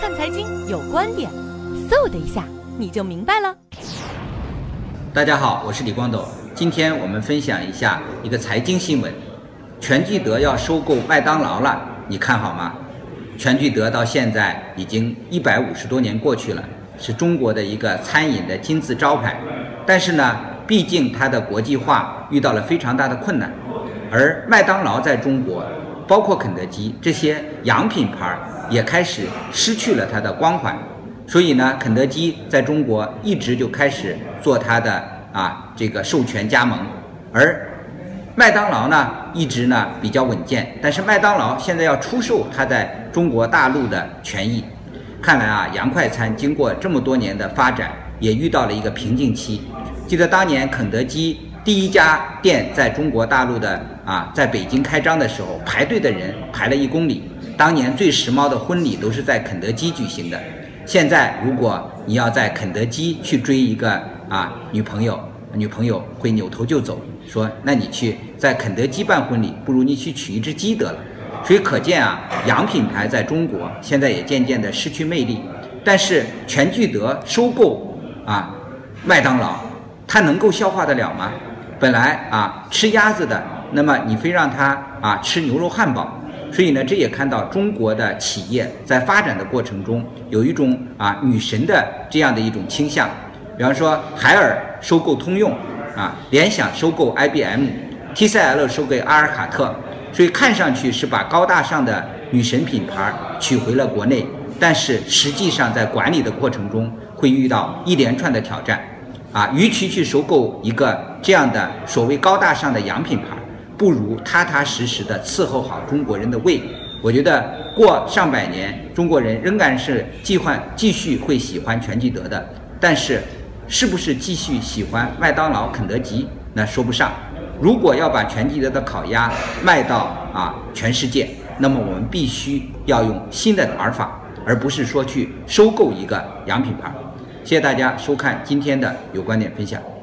看财经有观点，嗖的一下你就明白了。大家好，我是李光斗，今天我们分享一下一个财经新闻：全聚德要收购麦当劳了，你看好吗？全聚德到现在已经一百五十多年过去了，是中国的一个餐饮的金字招牌。但是呢，毕竟它的国际化遇到了非常大的困难，而麦当劳在中国。包括肯德基这些洋品牌也开始失去了它的光环，所以呢，肯德基在中国一直就开始做它的啊这个授权加盟，而麦当劳呢一直呢比较稳健，但是麦当劳现在要出售它在中国大陆的权益，看来啊洋快餐经过这么多年的发展也遇到了一个瓶颈期。记得当年肯德基。第一家店在中国大陆的啊，在北京开张的时候，排队的人排了一公里。当年最时髦的婚礼都是在肯德基举行的。现在如果你要在肯德基去追一个啊女朋友，女朋友会扭头就走，说那你去在肯德基办婚礼，不如你去娶一只鸡得了。所以可见啊，洋品牌在中国现在也渐渐的失去魅力。但是全聚德收购啊麦当劳，它能够消化得了吗？本来啊吃鸭子的，那么你非让他啊吃牛肉汉堡，所以呢，这也看到中国的企业在发展的过程中有一种啊女神的这样的一种倾向。比方说，海尔收购通用，啊，联想收购 IBM，TCL 收购阿尔卡特，所以看上去是把高大上的女神品牌取回了国内，但是实际上在管理的过程中会遇到一连串的挑战。啊，与其去收购一个这样的所谓高大上的洋品牌，不如踏踏实实的伺候好中国人的胃。我觉得过上百年，中国人仍然是计划继续会喜欢全聚德的，但是是不是继续喜欢麦当劳、肯德基，那说不上。如果要把全聚德的烤鸭卖到啊全世界，那么我们必须要用新的玩法，而不是说去收购一个洋品牌。谢谢大家收看今天的有观点分享。